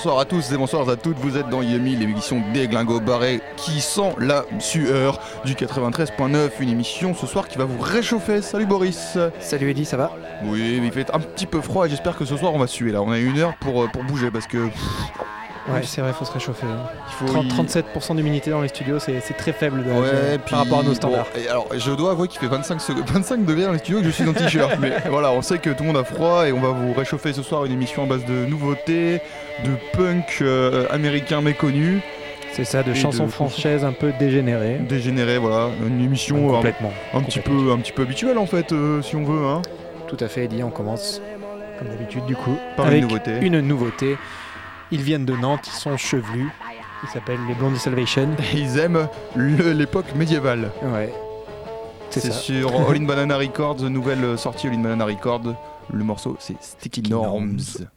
Bonsoir à tous et bonsoir à toutes, vous êtes dans Yemi, l'émission des glingos barrés qui sent la sueur du 93.9, une émission ce soir qui va vous réchauffer. Salut Boris. Salut Eddie, ça va? Oui, mais il fait un petit peu froid et j'espère que ce soir on va suer là, on a une heure pour, euh, pour bouger parce que pff, Ouais, c'est vrai, faut se réchauffer. hein. il faut... 30 y- 37% d'humidité dans les studios, c'est très faible de- Ouais, de- puis, par rapport à nos bon, standards. et alors, je dois avouer qu'il fait 25, sec- 25 degrés dans les studios et que je suis en t-shirt. mais voilà, on sait que tout le monde a froid et on va vous réchauffer ce soir une émission à base de nouveautés, de punk euh, américain méconnu, C'est ça, de chansons de- françaises un peu dégénérées. dégénéré, voilà, une émission euh, un, complètement. un petit complètement. peu, un petit peu habituelle en fait, euh, si on veut, hein, Tout à fait, Eddie, on commence comme d'habitude du coup. par avec une nouveauté. une nouveauté. Ils viennent de Nantes, ils sont chevelus. Ils s'appellent les Blondie Salvation. Ils aiment l'époque médiévale. Ouais. C'est sur All in Banana Records, nouvelle sortie All in Banana Records. Le morceau c'est Sticky Sticky Norms. Norms.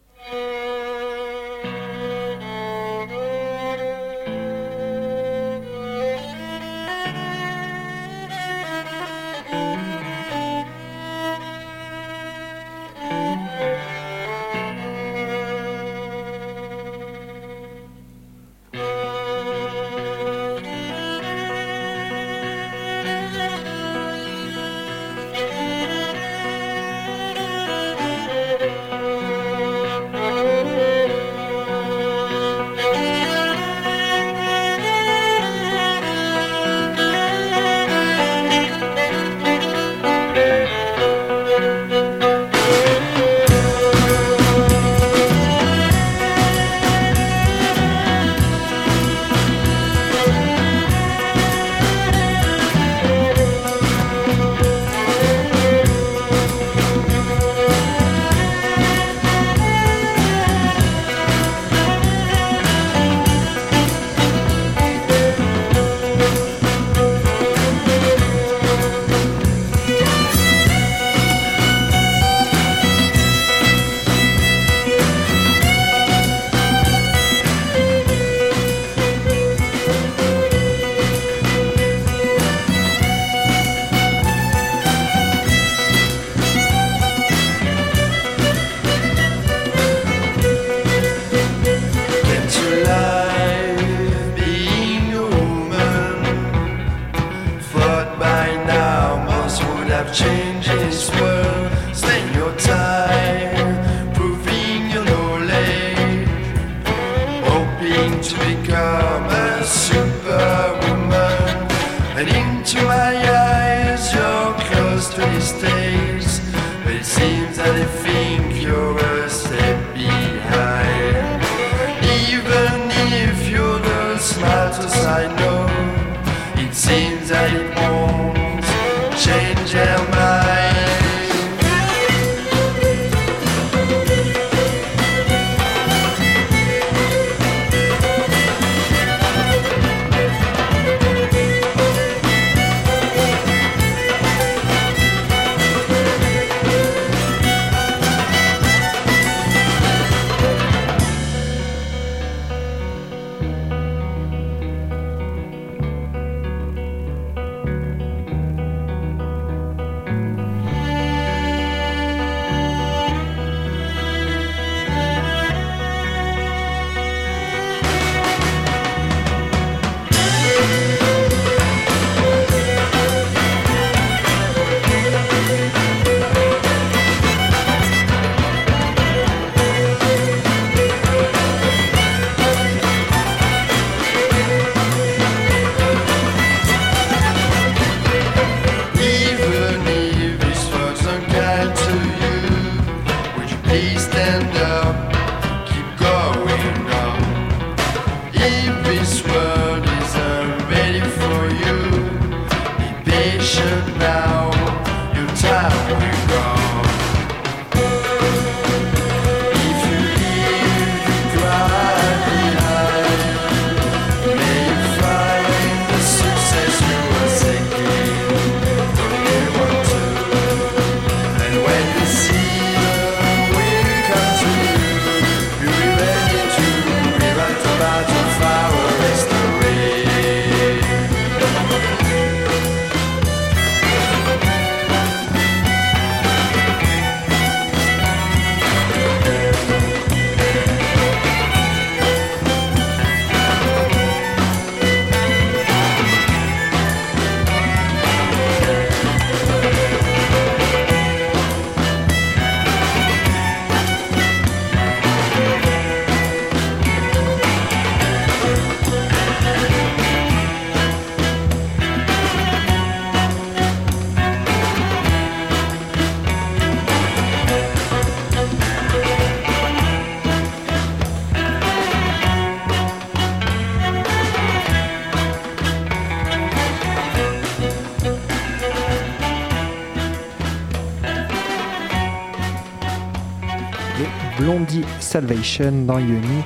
Salvation dans Yoni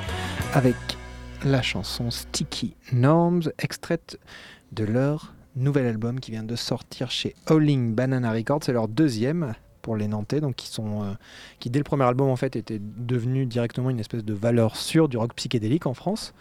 avec la chanson Sticky Norms, extraite de leur nouvel album qui vient de sortir chez Howling Banana Records. C'est leur deuxième pour les Nantais, donc qui sont, euh, qui dès le premier album en fait était devenu directement une espèce de valeur sûre du rock psychédélique en France.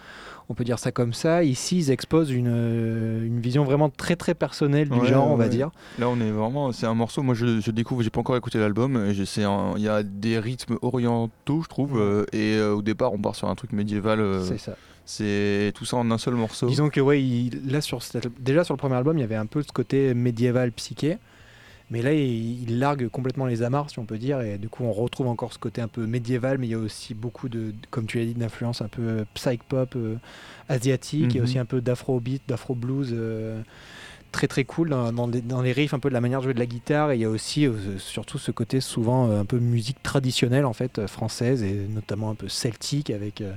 On peut dire ça comme ça. Ici, ils exposent une, euh, une vision vraiment très très personnelle du Ouais, genre, on va ouais. dire. Là, on est vraiment. C'est un morceau. Moi, je, je découvre. J'ai pas encore écouté l'album. Il y a des rythmes orientaux, je trouve. euh, et euh, au départ, on part sur un truc médiéval. euh, C'est ça. c'est tout ça en un seul morceau. Disons que ouais, il- là sur déjà sur le premier album, il y avait un peu ce côté médiéval psyché, mais là il, il largue complètement les amarres, si on peut dire, et du coup on retrouve encore ce côté un peu médiéval, mais il y a aussi beaucoup de, comme tu l'as dit, d'influence un peu euh, psych pop euh, asiatique, il y a Mhm. aussi un peu d'afro beat, d'afro blues. euh, Très très cool dans, dans les, dans les riffs, un peu de la manière de jouer de la guitare, et il y a aussi euh, surtout ce côté souvent euh, un peu musique traditionnelle en fait euh, française, et notamment un peu celtique avec euh,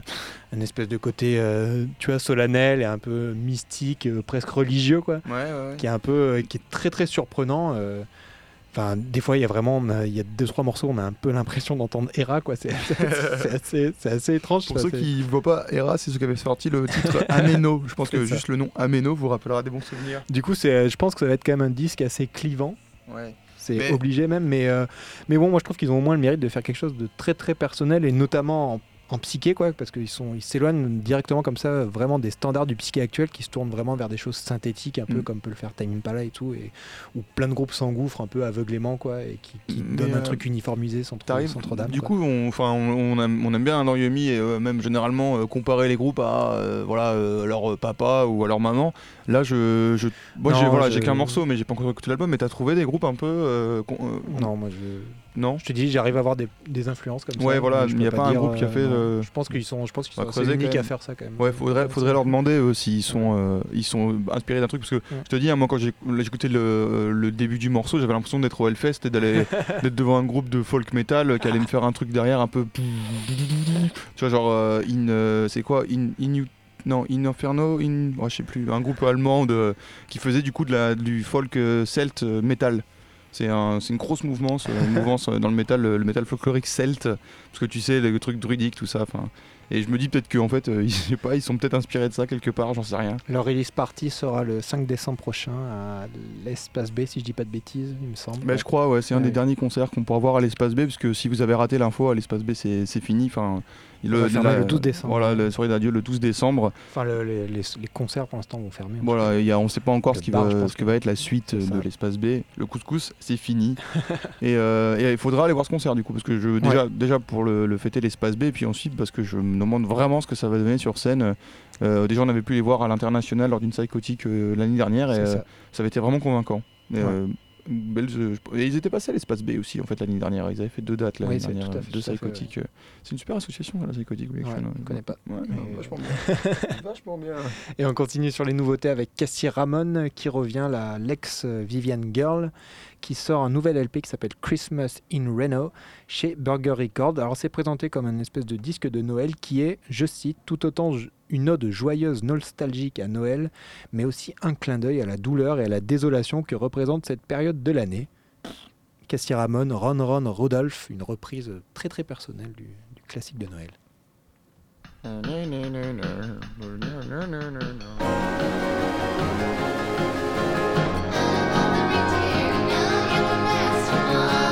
un espèce de côté, tu vois, solennel et un peu mystique, presque religieux, quoi, Ouais, ouais, ouais. qui est un peu, qui est très très surprenant. Enfin, des fois, il y a vraiment, il y a deux trois morceaux, on a un peu l'impression d'entendre Hera, quoi. C'est assez, étrange. Pour ça, ceux qui ne voient pas, Hera, c'est ceux qui avaient sorti le titre Ameno. Je pense que juste le nom Ameno vous rappellera des bons souvenirs. Du coup, c'est, je pense que ça va être quand même un disque assez clivant. Ouais. C'est Mais- obligé même, mais, euh, mais bon, moi je trouve qu'ils ont au moins le mérite de faire quelque chose de très très personnel et notamment en, en psyché, quoi, parce qu'ils sont, ils s'éloignent directement comme ça, vraiment des standards du psyché actuel qui se tournent vraiment vers des choses synthétiques, un peu Mm. comme peut le faire Time Impala et tout, et où plein de groupes s'engouffrent un peu aveuglément, quoi, et qui, donnent un euh, truc uniformisé sans trop, sans trop d'âme. Du quoi. coup, on, enfin, on, on aime, on aime bien dans Yumi et euh, même généralement euh, comparer les groupes à voilà leur papa ou à leur maman. Là, je, je moi, j'ai voilà, je- qu'un morceau, mais j'ai pas encore écouté l'album. Mais t'as trouvé des groupes un peu con- non, moi je. Non Je te dis, j'arrive à avoir des, des influences comme ça. Ouais, voilà, il y peux a pas un groupe qui a fait non. le- Je pense qu'ils sont, je pense qu'ils On sont assez uniques à faire ça quand même. Ouais, faudrait, faudrait leur demander eux, s'ils sont, euh, ils sont inspirés d'un truc parce que je te dis, hein, moi quand écouté le, le début du morceau, j'avais l'impression d'être au Hellfest et d'aller d'être devant un groupe de folk metal qui allait me faire un truc derrière un peu, tu vois genre euh, in, euh, c'est quoi, in, in non, In Inferno, in, oh, je sais plus, un groupe allemand de, qui faisait du coup de la, du folk euh, celt euh, metal. C'est un, une grosse mouvance, euh, une mouvance euh, dans le métal, le, le métal folklorique celte, parce que tu sais, le truc druidique, tout ça. Enfin, et je me dis peut-être qu'en fait, euh, ils, je sais pas, ils sont peut-être inspirés de ça quelque part, j'en sais rien. Leur release party sera le 5 décembre prochain à l'Espace B, si je dis pas de bêtises, il me semble. Bah, je crois, ouais, c'est un des derniers concerts qu'on pourra voir à l'espace B, puisque si vous avez raté l'info, à l'espace B, c'est c'est fini. Enfin, Fermer le 12 décembre. Voilà, la soirée d'adieu le 12 décembre. Enfin, le- les, les- les concerts pour l'instant vont fermer. Voilà, il y a, on sait pas encore Le ce qui, bar, va, ce que va être la suite c'est de l'espace B. Le couscous, c'est fini. et, euh, et il faudra aller voir ce concert du coup, parce que je déjà, déjà pour le, le fêter l'espace B, et puis ensuite parce que je me demande vraiment ce que ça va donner sur scène. Euh, déjà, on avait pu les voir à l'international lors d'une psychotique euh, l'année dernière, et euh, ça. ça. avait été vraiment convaincant. Et, Ouais. Euh, belle- je- je- et ils étaient passés à l'espace B aussi en fait l'année dernière. Ils avaient fait deux dates l'année Oui, dernière, tout à fait, deux psychotiques. euh. C'est une super association la psychotique Ouais, Collection. je connais pas. Ouais, Mais- vachement bien. vachement bien. Et on continue sur les nouveautés avec Cassie Ramon qui revient, la l'ex Vivian Girl, qui sort un nouvel LP qui s'appelle Christmas in Reno chez Burger Records. Alors c'est présenté comme un espèce de disque de Noël qui est, je cite, tout autant une ode joyeuse, nostalgique à Noël, mais aussi un clin d'œil à la douleur et à la désolation que représente cette période de l'année. Cassie Ramon, Ron Ron Rodolphe, une reprise très très personnelle du, du classique de Noël. Oh.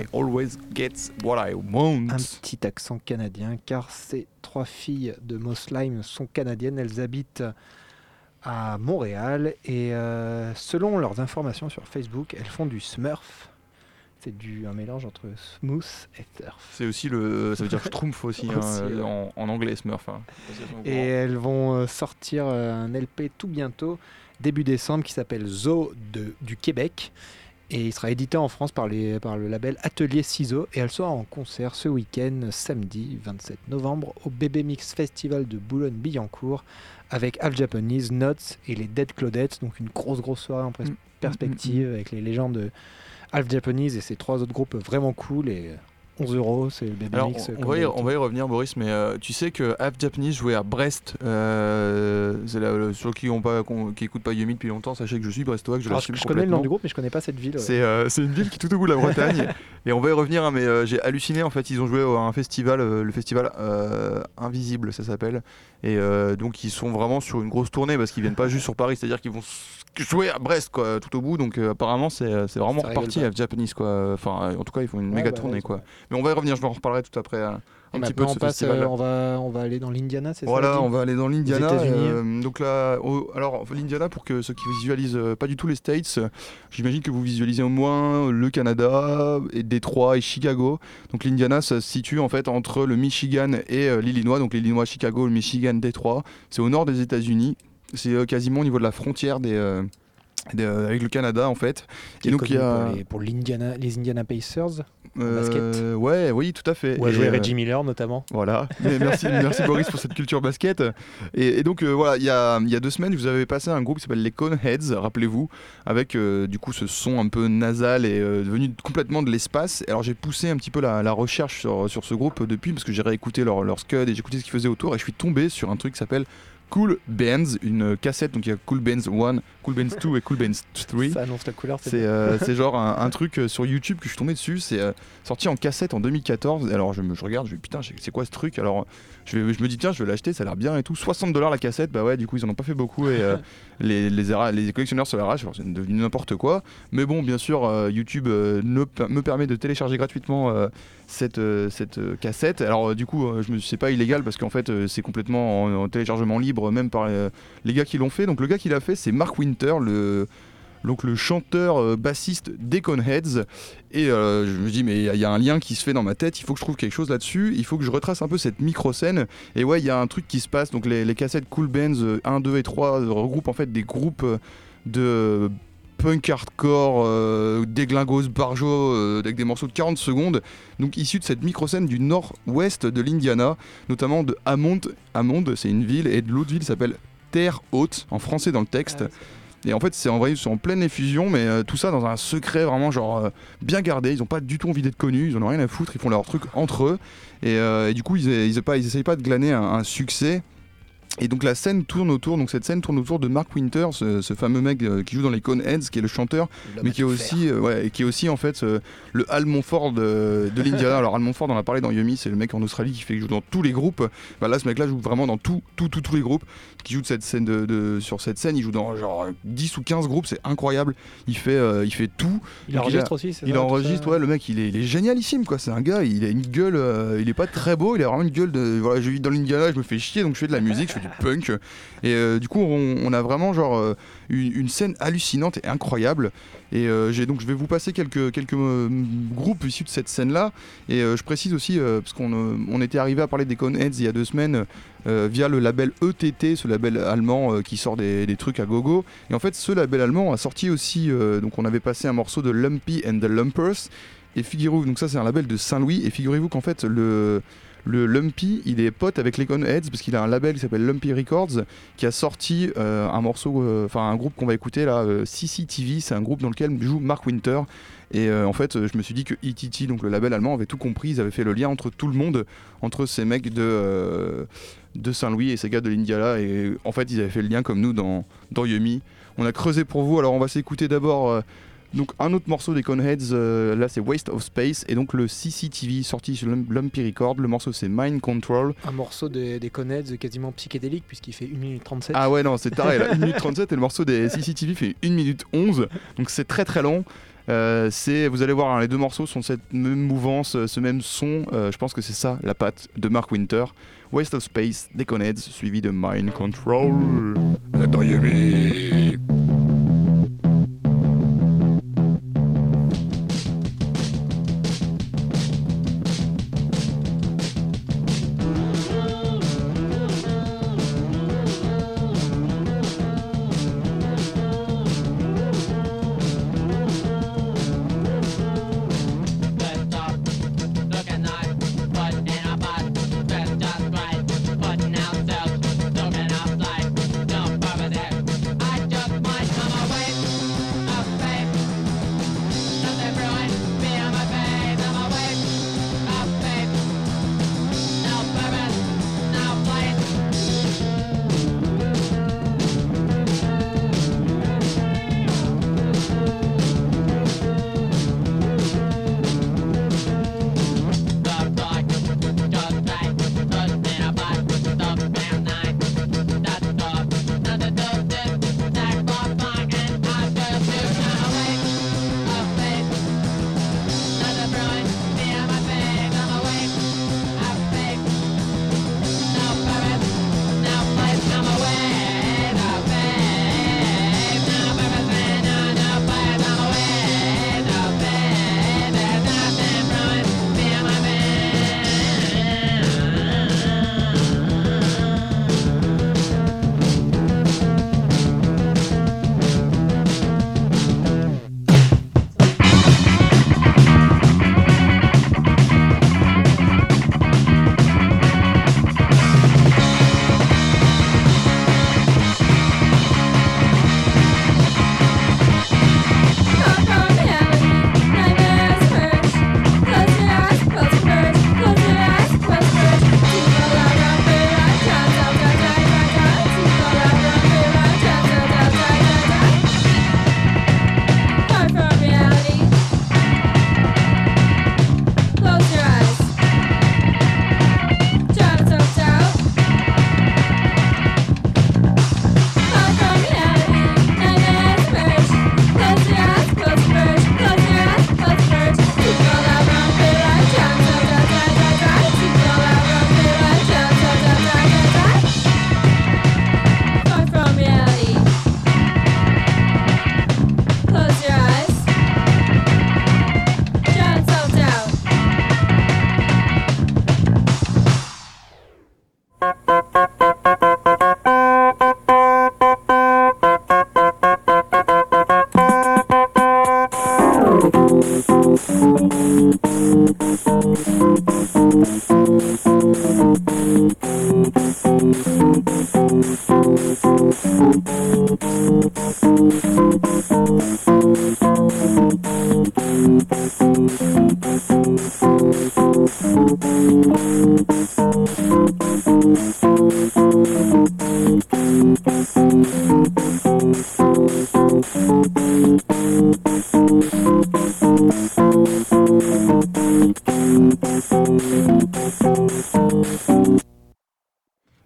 I always get what I want. Un petit accent canadien, car ces trois filles de Moss Lime sont canadiennes. Elles habitent à Montréal et euh, selon leurs informations sur Facebook, elles font du smurf. C'est du un mélange entre smooth et surf. C'est aussi le. Ça veut dire Schtroumpf aussi, hein, ouais. en, en anglais, Smurf. hein. Et elles vont euh, sortir euh, un LP tout bientôt, début décembre, qui s'appelle Zo de, du Québec. Et il sera édité en France par, les, par le label Atelier Ciseaux. Et elle sera en concert ce week-end, samedi 27 novembre, au Bébé Mix Festival de Boulogne-Billancourt, avec Half Japanese, Notes et les Dead Claudettes. Donc une grosse, grosse soirée en pres- Mm, perspective avec les légendes de Half Japanese et ces trois autres groupes vraiment cool. Et 11 euros, c'est le Mix. on, va y, d'habitude. on va y revenir, Boris, mais euh, tu sais que Half Japanese jouait à Brest. Euh, c'est là, ceux qui n'écoutent pas, Yumi depuis longtemps, sachez que je suis brestois, que je l'assume connais le nom du groupe, mais je connais pas cette ville. ouais. C'est euh, c'est une ville qui est tout au bout de la Bretagne. et on va y revenir, hein, mais j'ai halluciné. En fait, ils ont joué à un festival, le festival Invisible, ça s'appelle. Et donc, ils sont vraiment sur une grosse tournée parce qu'ils viennent pas juste sur Paris, c'est-à-dire qu'ils vont jouer à Brest, quoi, tout au bout. Donc, euh, apparemment, c'est euh, c'est vraiment Ça reparti à Japanese, quoi. Enfin, en tout cas, ils font une Ouais, méga bah, tournée, quoi. Mais on va y revenir, je vais en reparlerai tout après. euh, Et un petit peu de maintenant, ce on passe, festival. euh, on va, on va aller dans l'Indiana, c'est ça Voilà, on va aller dans l'Indiana. Euh, donc là, alors l'Indiana, pour que ceux qui visualisent pas du tout les States, j'imagine que vous visualisez au moins le Canada, et Détroit et Chicago. Donc l'Indiana, ça se situe en fait entre le Michigan et l'Illinois. Donc l'Illinois, Chicago, le Michigan, Détroit. C'est au nord des États-Unis. C'est euh, quasiment au niveau de la frontière des, euh, des, euh, avec le Canada en fait. Qui et donc il y a, pour les, pour l'Indiana, les Indiana Pacers, euh, basket. ouais, oui, tout à fait. joué euh, Reggie Miller notamment. Voilà, Mais merci, merci Boris pour cette culture basket. Et, et donc euh, voilà, il y a, y a deux semaines, vous avez passé un groupe qui s'appelle les Coneheads, rappelez-vous, avec euh, du coup ce son un peu nasal et euh, venu complètement de l'espace. Alors j'ai poussé un petit peu la, la recherche sur, sur ce groupe depuis, parce que j'ai réécouté leur, leur scud et j'ai écouté ce qu'ils faisaient autour, et je suis tombé sur un truc qui s'appelle Cool Bands, une cassette, donc il y a Cool Bands 1, Cool Bands 2 et Cool Bands 3. Ça annonce la couleur. C'est euh, genre un, un truc euh, sur YouTube que je suis tombé dessus. C'est euh, sorti en cassette en 2014. Alors je, me, je regarde, je me dis putain, c'est quoi ce truc? Alors je, vais- je me dis tiens, je vais l'acheter, ça a l'air bien et tout. 60 dollars la cassette, bah ouais, du coup ils en ont pas fait beaucoup et euh, les, les, collectionneurs se l'arrachent. Alors, C'est devenu n'importe quoi. Mais bon, bien sûr, YouTube ne me permet de télécharger gratuitement cette, euh, euh, cassette. Alors euh, du coup, je me c'est pas illégal parce qu'en fait c'est complètement en, en téléchargement libre, même par les gars qui l'ont fait. Donc le gars qui l'a fait, c'est Mark Winter, le donc le chanteur bassiste des Coneheads. Et je me dis mais il y a- un lien qui se fait dans ma tête. Il faut que je trouve quelque chose là-dessus. Il faut que je retrace un peu cette micro scène et ouais il y a un truc qui se passe. Donc les, cassettes Cool Bands euh, 1 2 et 3 euh, regroupent en fait des groupes de punk hardcore euh, déglingos barjo euh, avec des morceaux de 40 secondes donc issus de cette micro scène du nord-ouest de l'Indiana notamment de Hammond Hammond c'est une ville et de l'autre ville s'appelle Terre Haute en français dans le texte et en fait, c'est en vrai, ils sont en pleine effusion, mais euh, tout ça dans un secret vraiment genre euh, bien gardé. Ils ont pas du tout envie d'être connus, ils en ont rien à foutre, ils font leur truc entre eux. Et, euh, et du coup, ils, ils, ils, pas, ils essayent pas de glaner un, un succès. Et donc la scène tourne autour, donc cette scène tourne autour de Mark Winter, ce, ce fameux mec euh, qui joue dans les Coneheads, qui est le chanteur, mais qui est aussi, euh, ouais, qui est aussi en fait euh, le Al Montfort de, de l'Indiana. Alors Al Montfort, on en a parlé dans Yumi, c'est le mec en Australie qui fait qui joue dans tous les groupes. Bah, là, ce mec-là joue vraiment dans tout, tout, tout, tous les groupes. Qui joue de cette scène de, de- sur cette scène, il joue dans genre 10 ou 15 groupes, c'est incroyable. Il fait, euh, il fait tout. Il Donc, enregistre aussi, c'est Il ça, tout enregistre, ça ouais, le mec, il est, il est génialissime, quoi. C'est un gars, il a une gueule, euh, il est pas très beau, il a vraiment une gueule de. Voilà, je vis dans l'Indiana, je me fais chier, donc je fais de la musique, je fais du punk. Et euh, du coup, on, a vraiment genre euh, une, scène hallucinante et incroyable. Et euh, j'ai donc, je vais vous passer quelques, quelques groupes issus de cette scène-là. Et je précise aussi, parce qu'on on était arrivé à parler des Coneheads il y a deux semaines via le label ETT, ce label allemand qui sort des, des trucs à gogo. Et en fait, ce label allemand a sorti aussi, donc on avait passé un morceau de Lumpy and the Lumpers. Et figurez-vous, donc ça c'est un label de Saint-Louis. Et figurez-vous qu'en fait, le, le Lumpy, il est pote avec les Coneheads parce qu'il a un label qui s'appelle Lumpy Records qui a sorti euh, un morceau, euh, enfin un groupe qu'on va écouter là, euh, CCTV. C'est un groupe dans lequel joue Mark Winter. Et en fait, je me suis dit que ETT, donc le label allemand, avait tout compris. Ils avaient fait le lien entre tout le monde, entre ces mecs de, de Saint-Louis et ces gars de l'Indiana. Et en fait, ils avaient fait le lien comme nous dans, dans Yumi. On a creusé pour vous. Alors, on va s'écouter d'abord Donc un autre morceau des Coneheads, euh, là c'est Waste of Space, et donc le CCTV sorti sur Lum- Lumpy Record. Le morceau c'est Mind Control. Un morceau des, des Conheads quasiment psychédélique puisqu'il fait 1 minute 37. Ah ouais, non, c'est taré, là, 1 minute 37 et le morceau des CCTV fait 1 minute 11, donc c'est très très long. Euh, c'est, vous allez voir, hein, les deux morceaux sont cette même mouvance, euh, ce même son. Euh, je pense que c'est ça la patte de Mark Winter. Waste of Space, des Coneheads, suivi de Mind Control.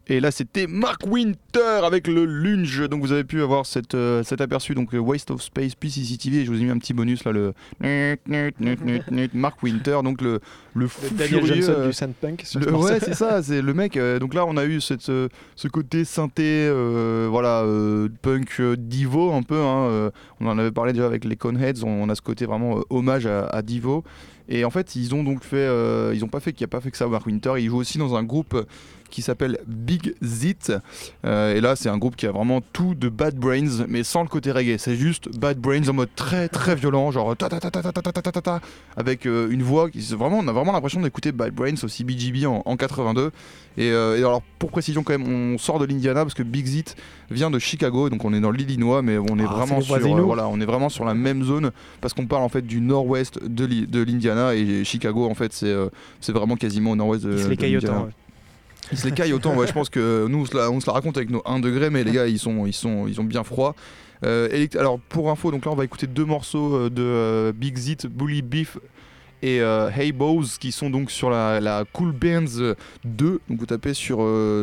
Et là, c'était Mark Winter avec le lunge. Donc, vous avez pu avoir cette, euh, cet aperçu. Donc, Waste of Space, puis CCTV. Et je vous ai mis un petit bonus là, le Mark Winter. Donc, le, le fou Le Daniel furieux, Johnson euh, du Sandpunk le- ouais, c'est ça, c'est le mec. euh, donc là, on a eu cette, ce côté synthé, voilà, punk Divo un peu. hein, on en avait parlé déjà avec les Coneheads. On, on a ce côté vraiment hommage à, à Divo. Et en fait, ils ont donc fait, euh, ils ont pas fait qu'il n'y a pas fait que ça, Mark Winter. Il joue aussi dans un groupe qui s'appelle Big Zit. Euh, et là, c'est un groupe qui a vraiment tout de Bad Brains, mais sans le côté reggae. C'est juste Bad Brains en mode très très violent, genre ta ta ta ta ta ta ta ta ta avec euh, une voix qui vraiment, on a vraiment l'impression d'écouter Bad Brains au CBGB en, en 82. Et, euh, et alors, pour précision quand même, on sort de l'Indiana parce que Big Zit vient de Chicago, donc on est dans l'Illinois, mais on est Ah, vraiment sur, euh, voilà, on est vraiment sur la même zone parce qu'on parle en fait du nord-ouest de l'I- de l'Indiana et Chicago en fait c'est euh, c'est vraiment quasiment au nord-ouest de, de l'Indiana. Ils se les caillent autant, ouais, je pense que nous on se, la, raconte avec nos 1 degré, mais les gars ils sont, ils sont, ils ont bien froid. Euh, alors pour info, donc là on va écouter deux morceaux euh, de euh, Big Zit, Bully Beef et euh, Hey Bows qui sont donc sur la, la Cool Bands 2. Donc vous tapez sur,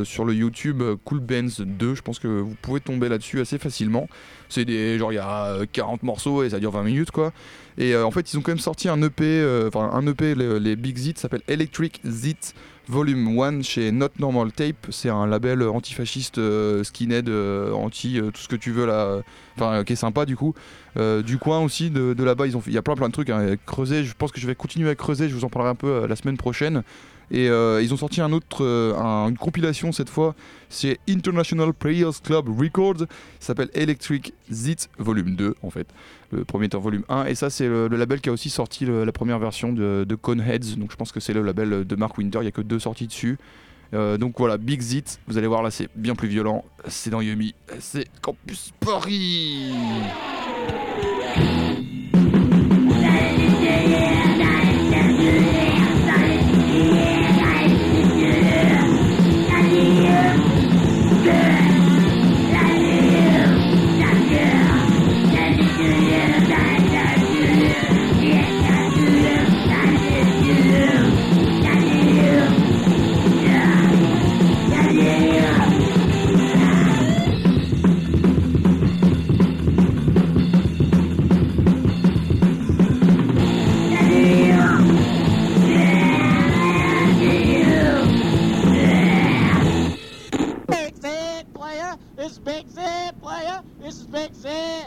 sur le YouTube Cool Bands 2, je pense que vous pouvez tomber là-dessus assez facilement. C'est des genre il y a euh, 40 morceaux et ça dure 20 minutes quoi. Et en fait ils ont quand même sorti un EP, enfin un EP les, les Big Zit s'appelle Electric Zit Volume 1 chez Not Normal Tape. C'est un label antifasciste, euh, skinhead, euh, anti euh, tout ce que tu veux là, enfin qui est sympa du coup. Du coin aussi de, là-bas, ils ont il y a plein plein de trucs. Hein. Creuser, je pense que je vais continuer à creuser. Je vous en parlerai un peu la semaine prochaine. Et euh, ils ont sorti euh, un- une compilation cette fois. C'est International Players Club Records. S'appelle Electric Zit Volume 2 en fait. Le premier est volume 1. Et ça, c'est le, label qui a aussi sorti la première version de, de Coneheads. Donc je pense que c'est le label de Mark Winter. Il n'y a que deux sorties dessus. Euh, donc voilà, Big Zit, vous allez voir là, c'est bien plus violent. C'est dans Yumi, c'est Campus Paris. This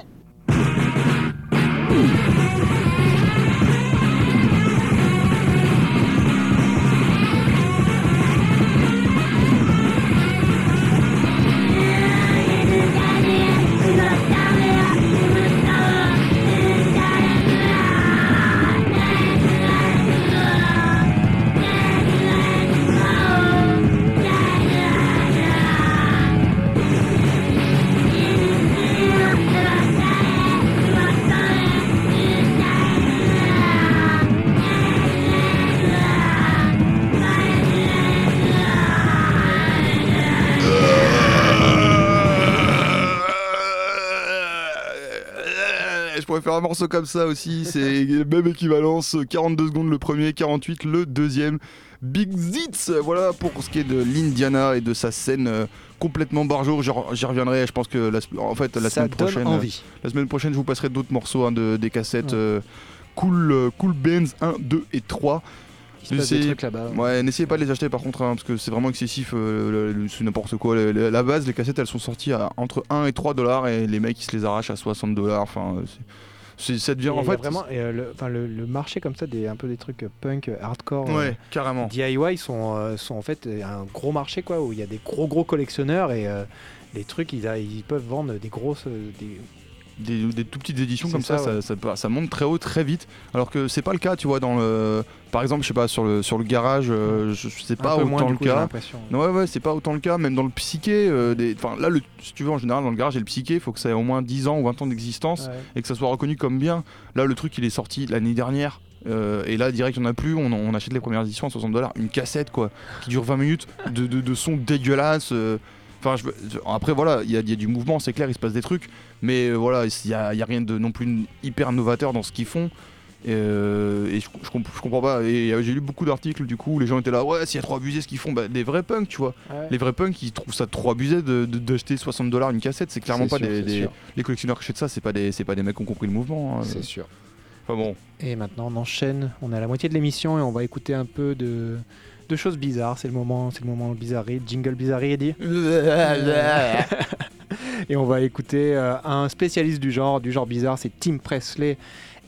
faire un morceau comme ça aussi, c'est même équivalence, 42 secondes le premier, 48 le deuxième. Big Zitz, voilà pour ce qui est de l'Indiana et de sa scène euh, complètement barjour, j'y re- j'y reviendrai, je pense que la, en fait la Ça semaine prochaine, envie. la semaine prochaine je vous passerai d'autres morceaux hein, de, des cassettes Ouais. euh, cool, euh, cool Bands 1, 2 et 3. Il se passe des c'est- trucs là-bas. Ouais, n'essayez pas de les acheter par contre, hein, parce que c'est vraiment excessif, euh, c'est n'importe quoi. La base, les cassettes, elles sont sorties à entre 1 et 3 dollars et les mecs ils se les arrachent à 60 dollars. Enfin, euh, ça devient Et en fait. vraiment et, euh, le, enfin, le, le marché comme ça, des, un peu des trucs euh, punk, euh, hardcore, euh, carrément. DIY sont, euh, sont en fait un gros marché quoi, où il y a des gros gros collectionneurs et les trucs ils, peuvent vendre des grosses des, Des, des tout petites éditions comme ça, ça, ça, ouais. ça, peut- ça monte très haut très vite. Alors que c'est pas le cas, tu vois, dans le. Par exemple, je sais pas, sur le, sur le garage, euh, je, sais pas autant moins le coup, cas. Non, ouais, ouais, c'est pas autant le cas, même dans le psyché. euh, des... Enfin, là, le, si tu veux, en général, dans le garage et le psyché, il faut que ça ait au moins 10 ans ou 20 ans d'existence. Ouais. et que ça soit reconnu comme bien. Là, le truc, il est sorti l'année dernière. euh, et là, direct, il n'y en a plus. On, on achète les premières éditions à 60 dollars. Une cassette, quoi, qui dure 20 minutes de, de, de son dégueulasse. euh. Enfin, je, après, voilà, il y, y a du mouvement, c'est clair, il se passe des trucs. Mais euh, voilà, il n'y a, a rien de non plus hyper novateur dans ce qu'ils font. Et, euh, et je, je comp- je comprends pas. Et euh, j'ai lu beaucoup d'articles, du coup, où les gens étaient là, ouais, s'il y a trop abusé ce qu'ils font, bah, des vrais punks, tu vois. Ouais. Les vrais punks, ils trouvent ça trop abusé de- de- d'acheter 60 dollars une cassette. C'est clairement pas sûr, des, les collectionneurs qui achètent ça, c'est pas des, c'est pas des mecs qui ont compris le mouvement. hein. C'est sûr. Enfin bon. Et maintenant, on enchaîne. On est à la moitié de l'émission et on va écouter un peu de, de choses bizarres. C'est le moment, c'est le moment bizarrerie, jingle bizarrerie, dit. et on va écouter euh, un spécialiste du genre, du genre bizarre, c'est Tim Presley,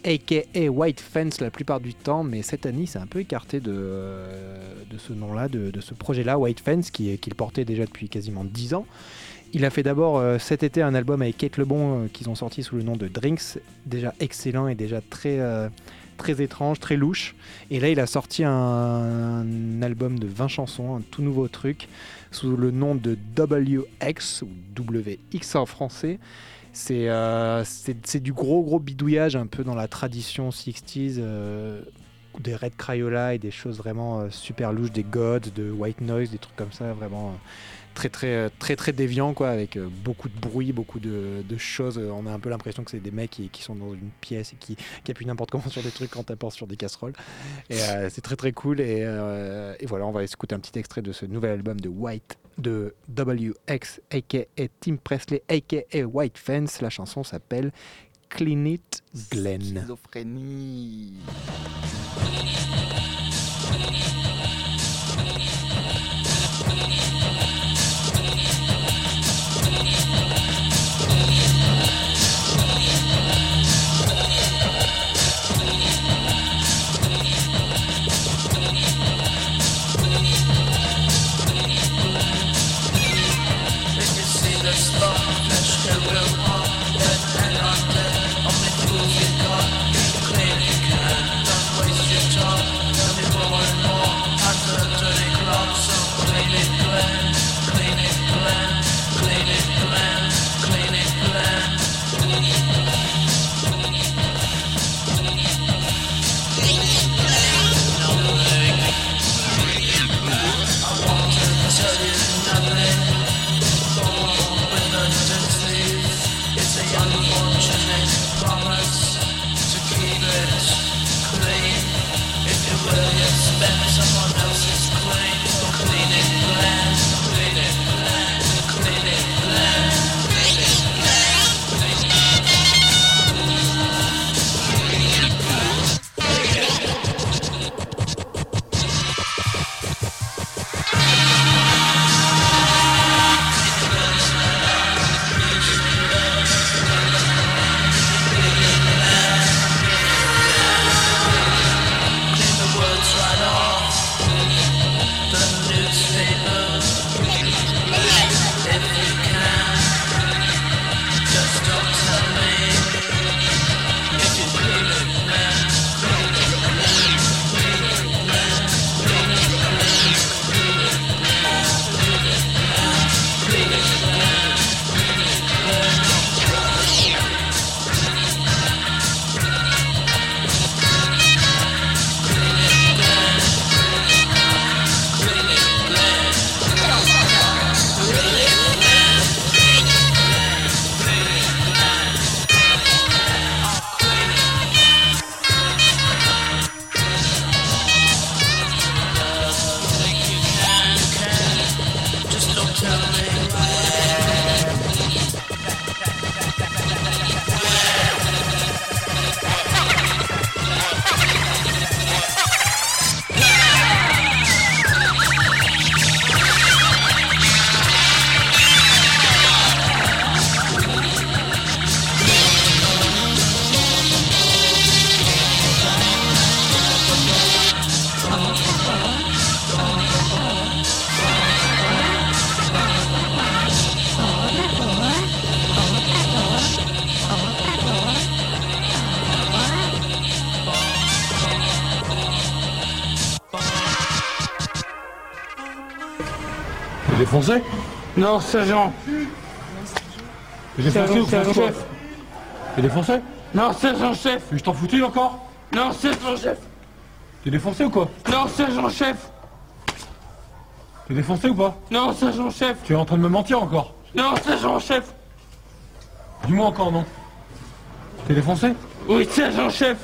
aka White Fence la plupart du temps, mais cette année, c'est un peu écarté de, euh, de ce nom-là, de, de ce projet-là, White Fence, qui est- qu'il portait déjà depuis quasiment 10 ans. Il a fait d'abord euh, cet été un album avec Kate Lebon euh, qu'ils ont sorti sous le nom de Drinks, déjà excellent et déjà très, euh, très étrange, très louche. Et là, il a sorti un, album de 20 chansons, un tout nouveau truc, sous le nom de WX, ou WX en français. C'est euh, c'est du gros gros bidouillage un peu dans la tradition 60s. euh, des Red Crayola et des choses vraiment euh, super louches, des Gods, de White Noise, des trucs comme ça, vraiment très très euh, très très déviant quoi, avec euh, beaucoup de bruit, beaucoup de, choses. Euh, On a un peu l'impression que c'est des mecs qui, sont dans une pièce et qui, qui appuient n'importe comment sur des trucs en tapant sur des casseroles. Et c'est très très cool. Et, et voilà, on va écouter un petit extrait de ce nouvel album de White de WX, aka Tim Presley, aka White Fence. La chanson s'appelle Clean It Glen. T'es défoncé Non, sergent. T'es défoncé ou sergent chef. T'es défoncé Non, sergent chef. Mais je t'en foutais encore Non, sergent chef. T'es défoncé ou quoi Non, sergent chef. T'es défoncé ou pas Non, sergent chef. Tu es en train de me mentir encore Non, sergent chef. Dis-moi encore non. T'es défoncé Oui, sergent chef.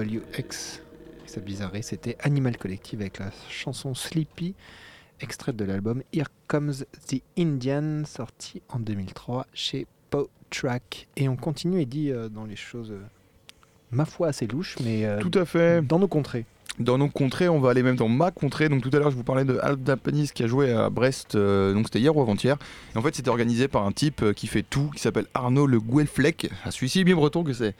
WX et sa bizarrerie, c'était Animal Collective avec la chanson Sleepy, extraite de l'album Here Comes the Indian, sorti en 2003 chez Pow Track. Et on continue et dit euh, dans les choses, euh, ma foi, assez louches, mais euh, Tout à fait. dans nos contrées. Dans nos contrées, on va aller même dans ma contrée. Donc tout à l'heure, je vous parlais de Alp Dapanis qui a joué à Brest, euh, donc c'était hier ou avant-hier. Et en fait, c'était organisé par un type qui fait tout, qui s'appelle Arnaud Le Gouelfleck. Ah, celui-ci bien breton que c'est.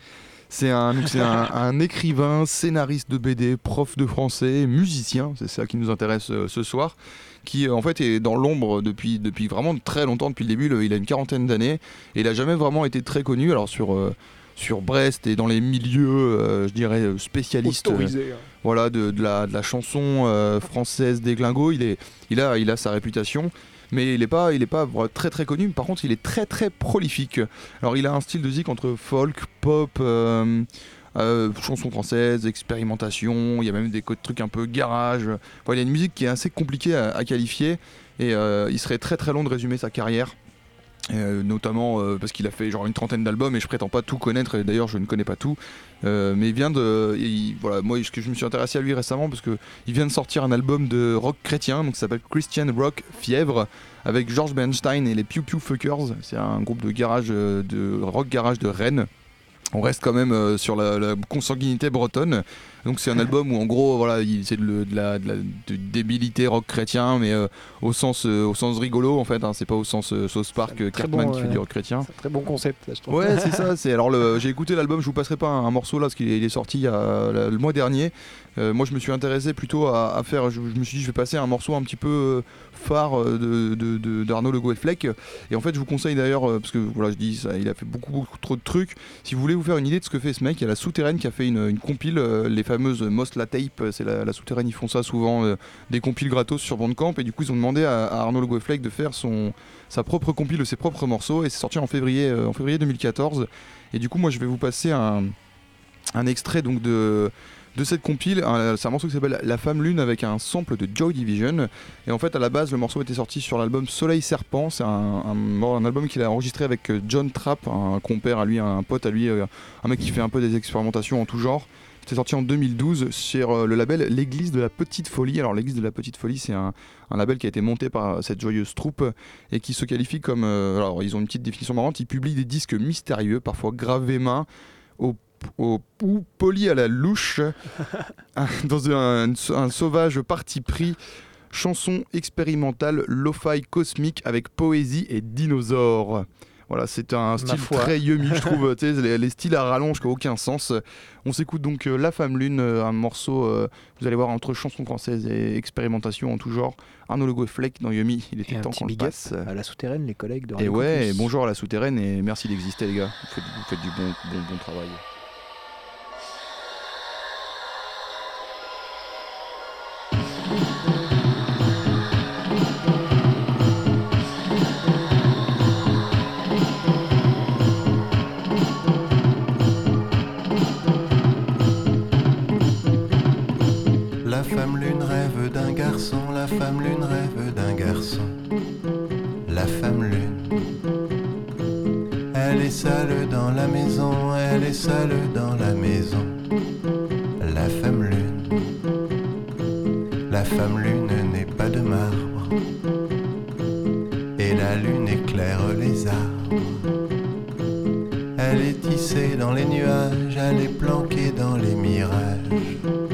C'est un, un, un écrivain, scénariste de BD, prof de français, musicien, c'est ça qui nous intéresse euh, ce soir, qui euh, en fait est dans l'ombre depuis, depuis vraiment très longtemps, depuis le début, le- il a une quarantaine d'années, et il a jamais vraiment été très connu, alors sur, euh, sur Brest et dans les milieux, euh, je dirais, spécialistes Autorisé. hein. voilà, de, de la, de la chanson française des glingos. Il, est, il, a, il a sa réputation, mais il n'est pas, il est pas très très connu. Par contre, il est très très prolifique. Alors, il a un style de zik entre folk, pop, euh, euh, chanson française, expérimentation. Il y a même des trucs un peu garage. Il y a une musique qui est assez compliquée à, à qualifier. Et euh, il serait très très long de résumer sa carrière. Euh, notamment euh, parce qu'il a fait genre une trentaine d'albums et je prétends pas tout connaître et d'ailleurs je ne connais pas tout. Euh, mais il vient de il- voilà moi je me suis intéressé à lui récemment parce que il vient de sortir un album de rock chrétien donc ça s'appelle Christian Rock Fièvre avec George Bernstein et les Pew Pew Fuckers. C'est un groupe de garage de rock garage de Rennes on reste quand même euh, sur la, la consanguinité bretonne. Donc c'est un album où en gros voilà il- c'est de, la, de la de débilité rock chrétien mais euh, au sens euh, au sens rigolo en fait. hein. c'est pas au sens euh, South Park Cartman bon, qui fait du rock chrétien. C'est un très bon concept, là, je trouve. Ouais, c'est ça. C'est alors j'ai écouté l'album. Je vous passerai pas un, un morceau là parce qu'il est, sorti il y a, la- le mois dernier. Euh, moi, je me suis intéressé plutôt à, faire. Je, me suis dit, je vais passer un morceau un petit peu euh, phare euh, de, de, d'Arnaud Le Gouelfleck. Et en fait, je vous conseille d'ailleurs parce que voilà, je dis ça, il a fait beaucoup trop de trucs. Si vous voulez vous faire une idée de ce que fait ce mec, il y a la souterraine qui a fait une, compile, les fameuses Most La Tape. C'est la, souterraine, ils font ça souvent, des compiles gratos sur Bandcamp. Et du coup, ils ont demandé à, Arnaud Le Gouelfleck de faire son sa propre compile de ses propres morceaux. Et c'est sorti en février en février 2014. Et du coup, moi, je vais vous passer un, un extrait donc de, de cette compile. Un- C'est un morceau qui s'appelle La Femme Lune avec un sample de Joy Division. Et en fait, à la base, le morceau était sorti sur l'album Soleil Serpent. C'est un, un- album qu'il a enregistré avec euh, John Trapp, un compère à lui, un pote à lui, euh, un mec qui fait un peu des expérimentations en tout genre. C'était sorti en 2012 sur euh, le label L'Église de la Petite Folie. Alors, l'Église de la Petite Folie, c'est un, un label qui a été monté par cette joyeuse troupe et qui se qualifie comme. euh, alors, ils ont une petite définition marrante. Ils publient des disques mystérieux, parfois gravés main, au, au, ou polis à la louche, un- dans un, un sauvage parti pris. Chanson expérimentale, lo-fi cosmique avec poésie et dinosaures. Voilà, c'est un style très yummy, je trouve. les, les styles à rallonge qui n'ont aucun sens. On s'écoute donc euh, La Femme Lune, euh, un morceau, euh, vous allez voir, entre chanson française et expérimentation en tout genre. Arnaud Le Fleck dans Yumi, il était Et temps qu'on le passe. à la souterraine, les collègues de Et ouais, et bonjour à la souterraine et merci d'exister les gars. Vous faites, vous faites du bon, bon, bon travail. Femme lune rêve d'un garçon. La femme lune. Elle est seule dans la maison, elle est seule dans la maison. La femme lune. La femme lune n'est pas de marbre. Et la lune éclaire les arbres. Elle est tissée dans les nuages, elle est planquée dans les mirages.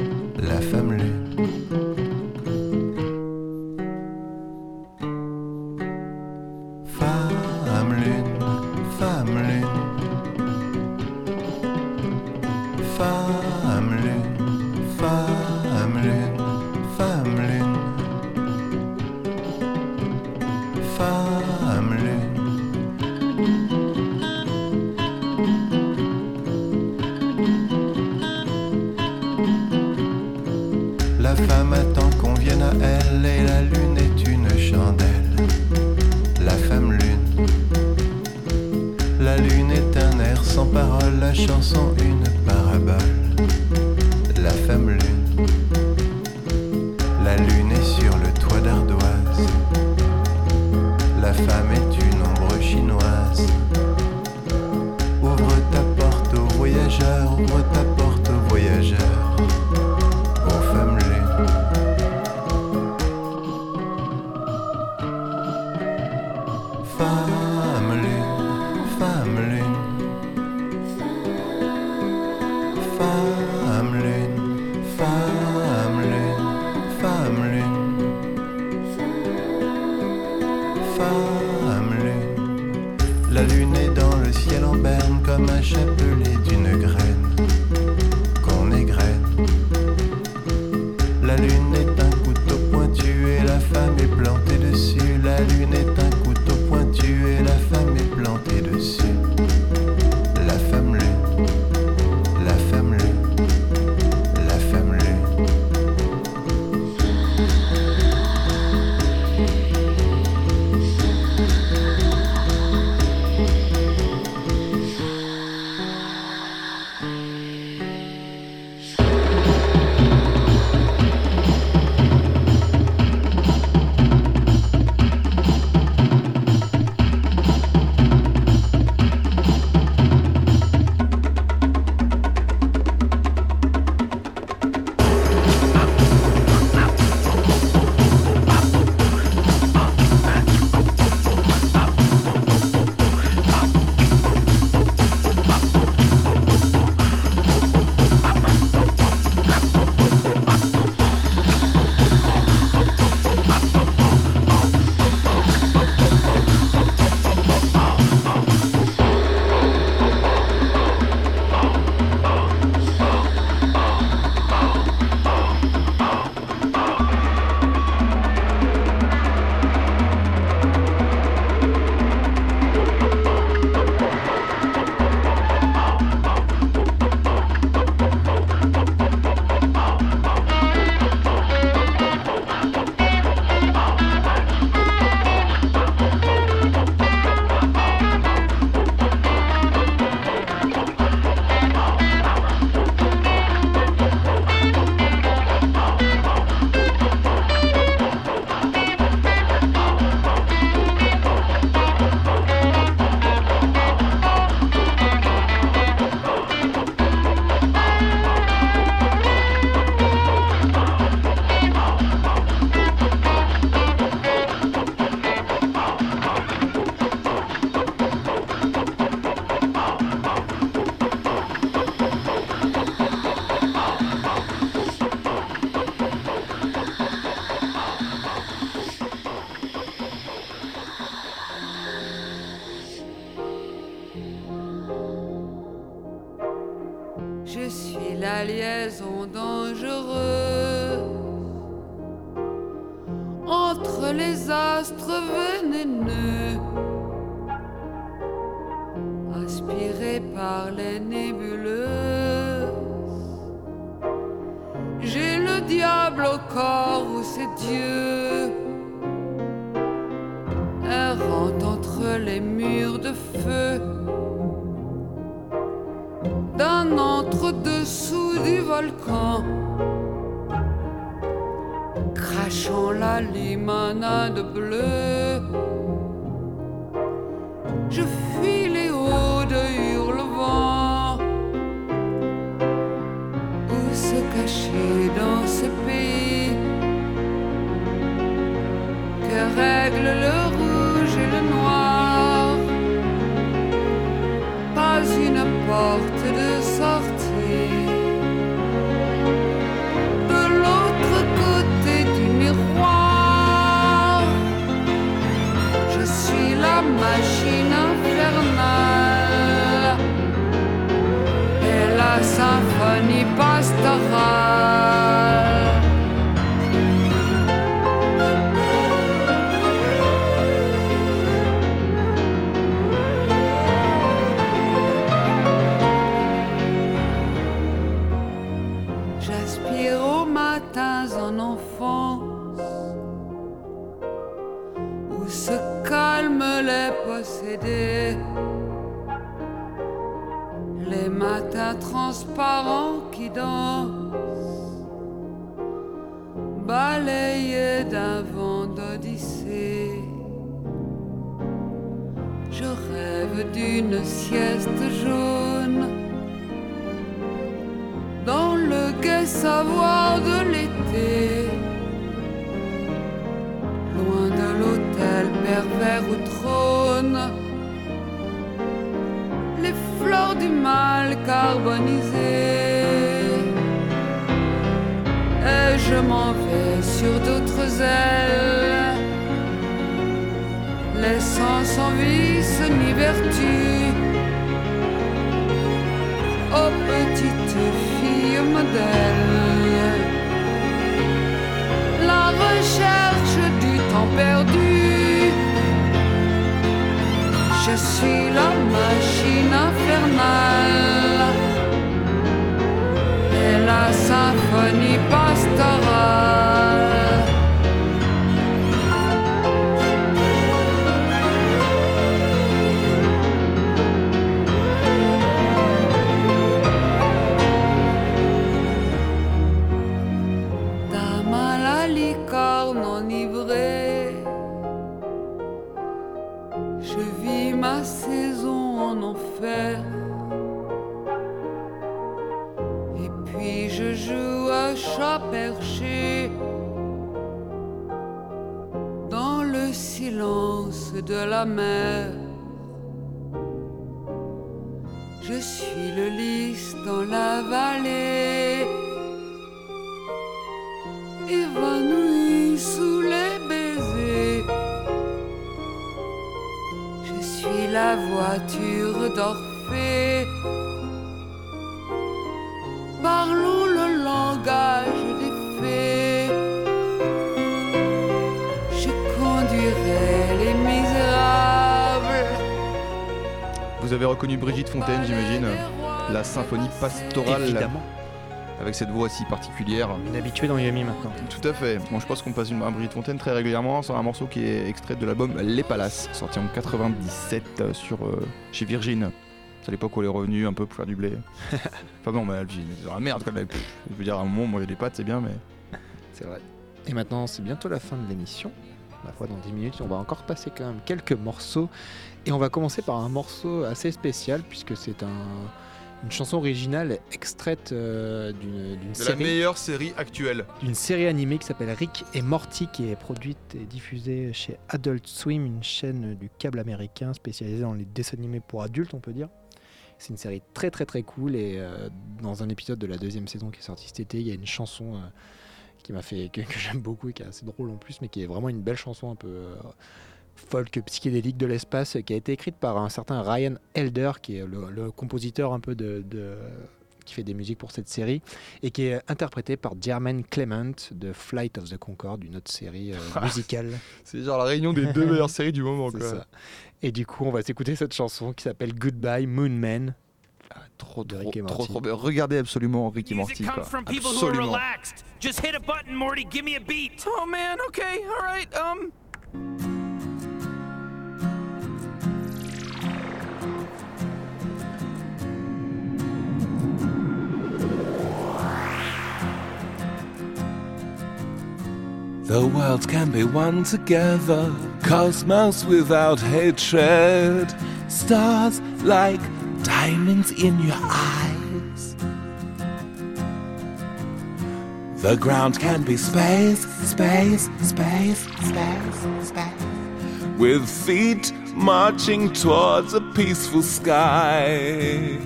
Femme Suis la liaison dangereuse entre les astres vénéneux, aspirés par les nébuleuses. J'ai le diable au corps ou c'est Dieu, errant entre les murs de feu d'un entre-dessous du volcan. Crachant la limonade bleue, je fuis J'aspire aux matins en enfance où se calment les possédés. Les matins transparents danse, balayée d'un vent d'Odyssée. Je rêve d'une sieste jaune dans le gai savoir de l'été, loin de l'hôtel pervers où trône les fleurs du mal carbonisées. Je m'en vais sur d'autres ailes, laissant sans vice ni vertu aux petites filles modèles. La recherche du temps perdu. Je suis la machine infernale et la symphonie pastorale. De la mer. Je suis le lys dans la vallée évanoui sous les baisers. Je suis la voiture d'Orphée. Avez reconnu Brigitte Fontaine, j'imagine, la symphonie pastorale. Évidemment. Avec cette voix si particulière. Une habituée dans Yumi maintenant. Tout à fait. Bon, je pense qu'on passe une, un Brigitte Fontaine très régulièrement sur un morceau qui est extrait de l'album Les Palaces, sorti en 97 euh, sur, euh, chez Virgin. C'est à l'époque où elle est revenue un peu pour faire du blé. enfin bon, mais Virgin, c'est dans la merde quand même. Je veux dire, à un moment, manger des pâtes, c'est bien, mais. C'est vrai. Et maintenant, c'est bientôt la fin de l'émission. Ma foi, dans 10 minutes, on va encore passer quand même quelques morceaux. Et on va commencer par un morceau assez spécial, puisque c'est un, une chanson originale extraite euh, d'une De la série. meilleure série actuelle. d'une série animée qui s'appelle Rick et Morty qui est produite et diffusée chez Adult Swim, une chaîne du câble américain spécialisée dans les dessins animés pour adultes, on peut dire. C'est une série très très très cool et euh, dans un épisode de la deuxième saison qui est sorti cet été, il y a une chanson euh, qui m'a fait que, que j'aime beaucoup et qui est assez drôle en plus, mais qui est vraiment une belle chanson un peu euh, folk psychédélique de l'espace, qui a été écrite par un certain Ryan Elder, qui est le, le compositeur un peu de, de- qui fait des musiques pour cette série, et qui est interprété par Jermaine Clement de Flight of the Concorde, une autre série euh, musicale. C'est genre la réunion des deux meilleures séries du moment, quoi. ça. Et du coup, on va s'écouter cette chanson qui s'appelle Goodbye Moon Man. Trop, de trop, Rick et trop, Morty. trop bien. Regardez absolument Rick et Morty, quoi. Absolument. relaxed. Just hit a button, Morty. Give me a beat. Oh man, okay, alright, um. The world can be one together, cosmos without hatred, stars like diamonds in your eyes. The ground can be space, space, space, space, space. With feet marching towards a peaceful sky.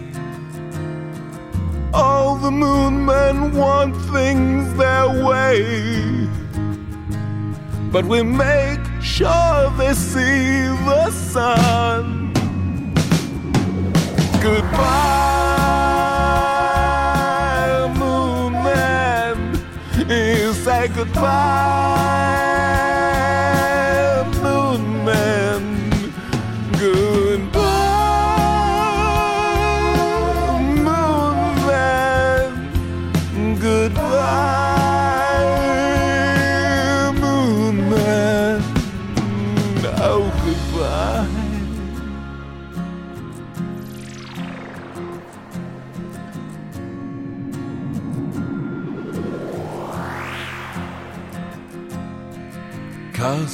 All the moon men want things their way but we make sure they see the sun. Goodbye, moon man. You say goodbye,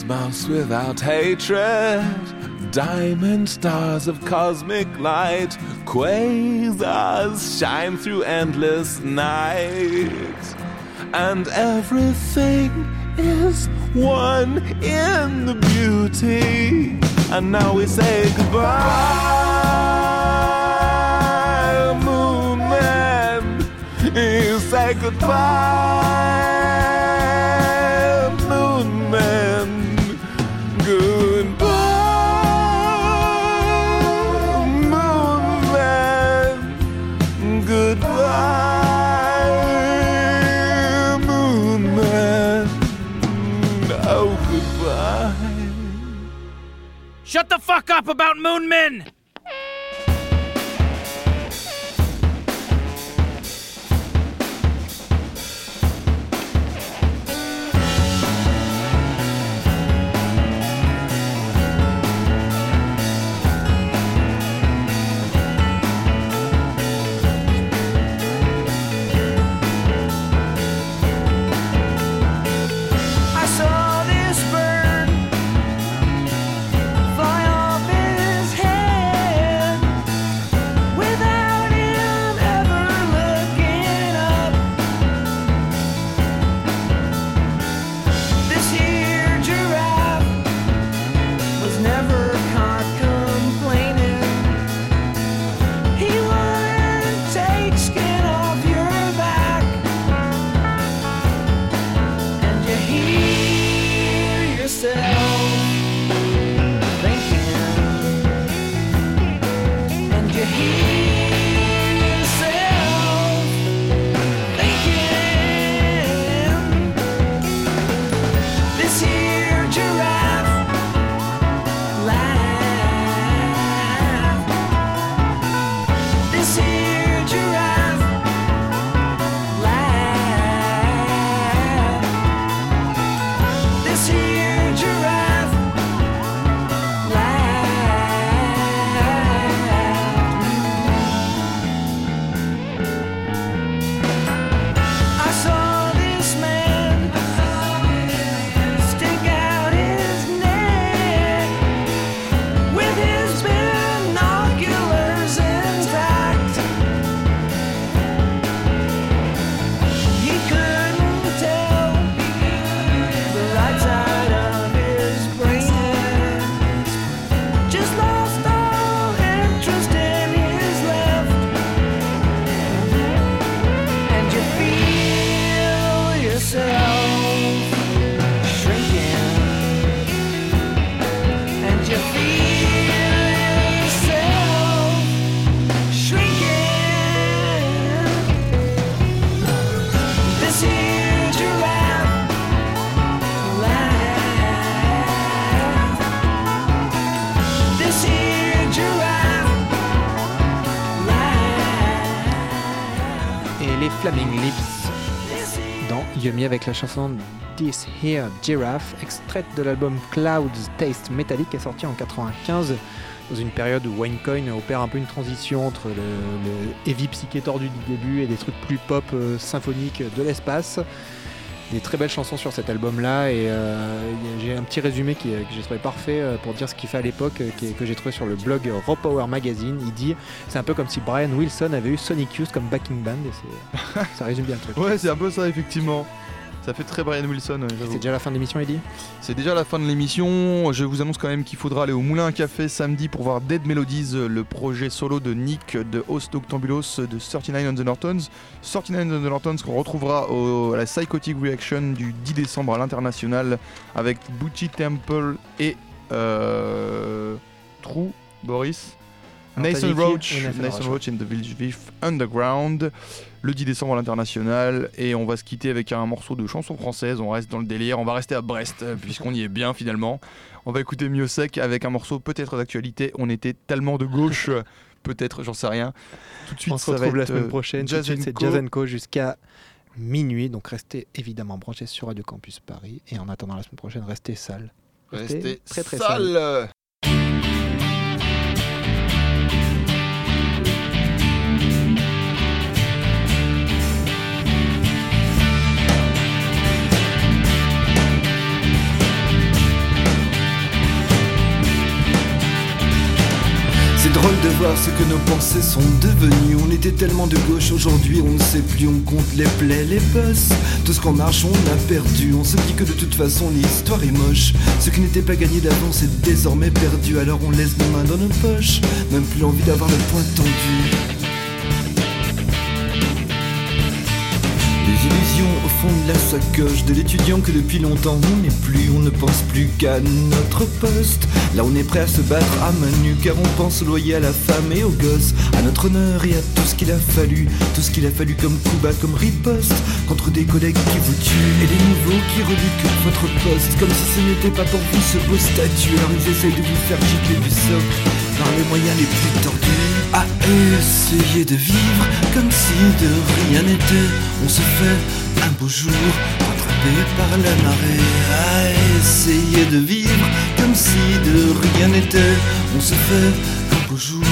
mouse without hatred, diamond stars of cosmic light, quasars shine through endless night, and everything is one in the beauty. And now we say goodbye, moon man. You say goodbye. Up about Moon la chanson This Here Giraffe, extraite de l'album Clouds Taste Metallic, est sorti en 95 dans une période où Winecoin opère un peu une transition entre le, le heavy psyché tordu du début et des trucs plus pop euh, symphoniques de l'espace. Des très belles chansons sur cet album-là et euh, j'ai un petit résumé qui, que j'ai trouvé parfait euh, pour dire ce qu'il fait à l'époque, que j'ai trouvé sur le blog Raw Power Magazine. Il dit c'est un peu comme si Brian Wilson avait eu Sonic Youth comme backing band et ça résume bien le truc. Ouais, c'est un peu ça, effectivement. Ça fait très Brian Wilson. ouais. C'est déjà la fin de l'émission, Eddie? C'est déjà la fin de l'émission. Je vous annonce quand même qu'il faudra aller au Moulin à Café samedi pour voir Dead Melodies, le projet solo de Nick de Host Octambulos de 39 on the Nortons. 39 on the Nortons qu'on retrouvera au- à la Psychotic Reaction du 10 décembre à l'international avec Butchie Temple et euh, True Boris. Nathan Roach, Nathan Nathan Roach, in the Village Vif Underground, le 10 décembre à l'international. Et on va se quitter avec un morceau de chanson française. On reste dans le délire. On va rester à Brest, euh, puisqu'on y est bien finalement. On va écouter Mieux Sec avec un morceau peut-être d'actualité. On était tellement de gauche, peut-être, j'en sais rien. Tout de suite, On se retrouve la semaine euh, prochaine. Jazz Co. Jazz Co jusqu'à minuit. Donc restez évidemment branchés sur Radio Campus Paris. Et en attendant la semaine prochaine, restez sales. Restez très très sales. sales. De voir ce que nos pensées sont devenues. On était tellement de gauche, aujourd'hui on ne sait plus. On compte les plaies, les bosses. Tout ce qu'en marche, on a perdu. On se dit que de toute façon l'histoire est moche. Ce qui n'était pas gagné d'avance est désormais perdu. Alors on laisse nos mains dans nos poches. Même plus envie d'avoir le poing tendu. Illusions au fond de la sacoche de l'étudiant que depuis longtemps on n'est plus, on ne pense plus qu'à notre poste. Là on est prêt à se battre à main nue car on pense au loyer à la femme et aux gosses, à notre honneur et à tout ce qu'il a fallu, tout ce qu'il a fallu comme coup bas, comme riposte contre des collègues qui vous tuent et des nouveaux qui reluquent votre poste comme si ce n'était pas pour vous ce beau statut. Alors ils essayent de vous faire gicler du socle par les moyens les plus tordus à essayer de vivre comme si de rien n'était. On se fait un beau jour rattrapé par la marée à essayer de vivre comme si de rien n'était. On se fait un beau jour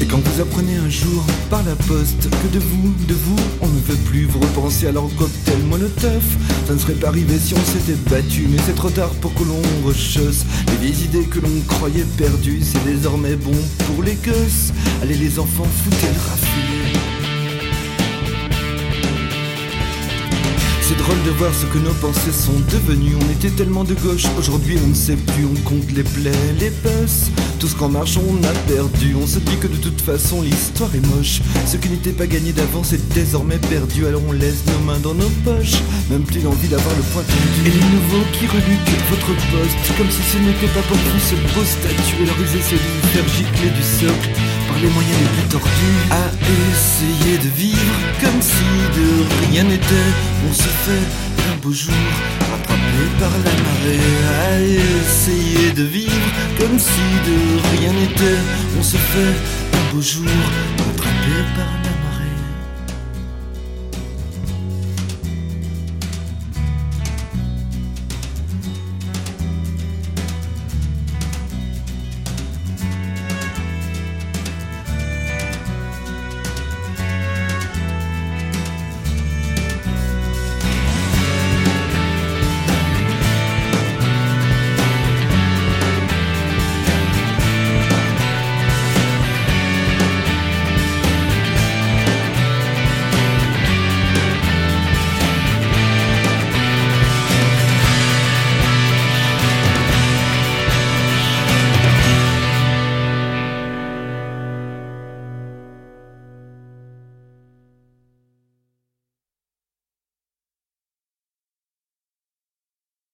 Et quand vous apprenez un jour par la poste que de vous, de vous, on ne veut plus vous repenser à leur cocktail molotov, ça ne serait pas arrivé si on s'était battu, mais c'est trop tard pour que l'on rechausse les idées que l'on croyait perdues. C'est désormais bon pour les gosses. Allez les enfants, foutez le raffiné. C'est drôle de voir ce que nos pensées sont devenues. On était tellement de gauche, aujourd'hui on ne sait plus. On compte les plaies, les bosses. Tout ce qu'en marche on a perdu. On se dit que de toute façon l'histoire est moche. Ce qui n'était pas gagné d'avance est désormais perdu. Alors on laisse nos mains dans nos poches. Même plus l'envie d'avoir le poing tendu. Et les nouveaux qui reluquent votre poste. Comme si ce n'était pas pour vous ce beau statut. Alors ils essaient de vous du socle les moyens les plus tordus à essayer de vivre comme si de rien n'était. On se fait un beau jour rattrapé par la marée à essayer de vivre comme si de rien n'était. On se fait un beau jour rattrapé par la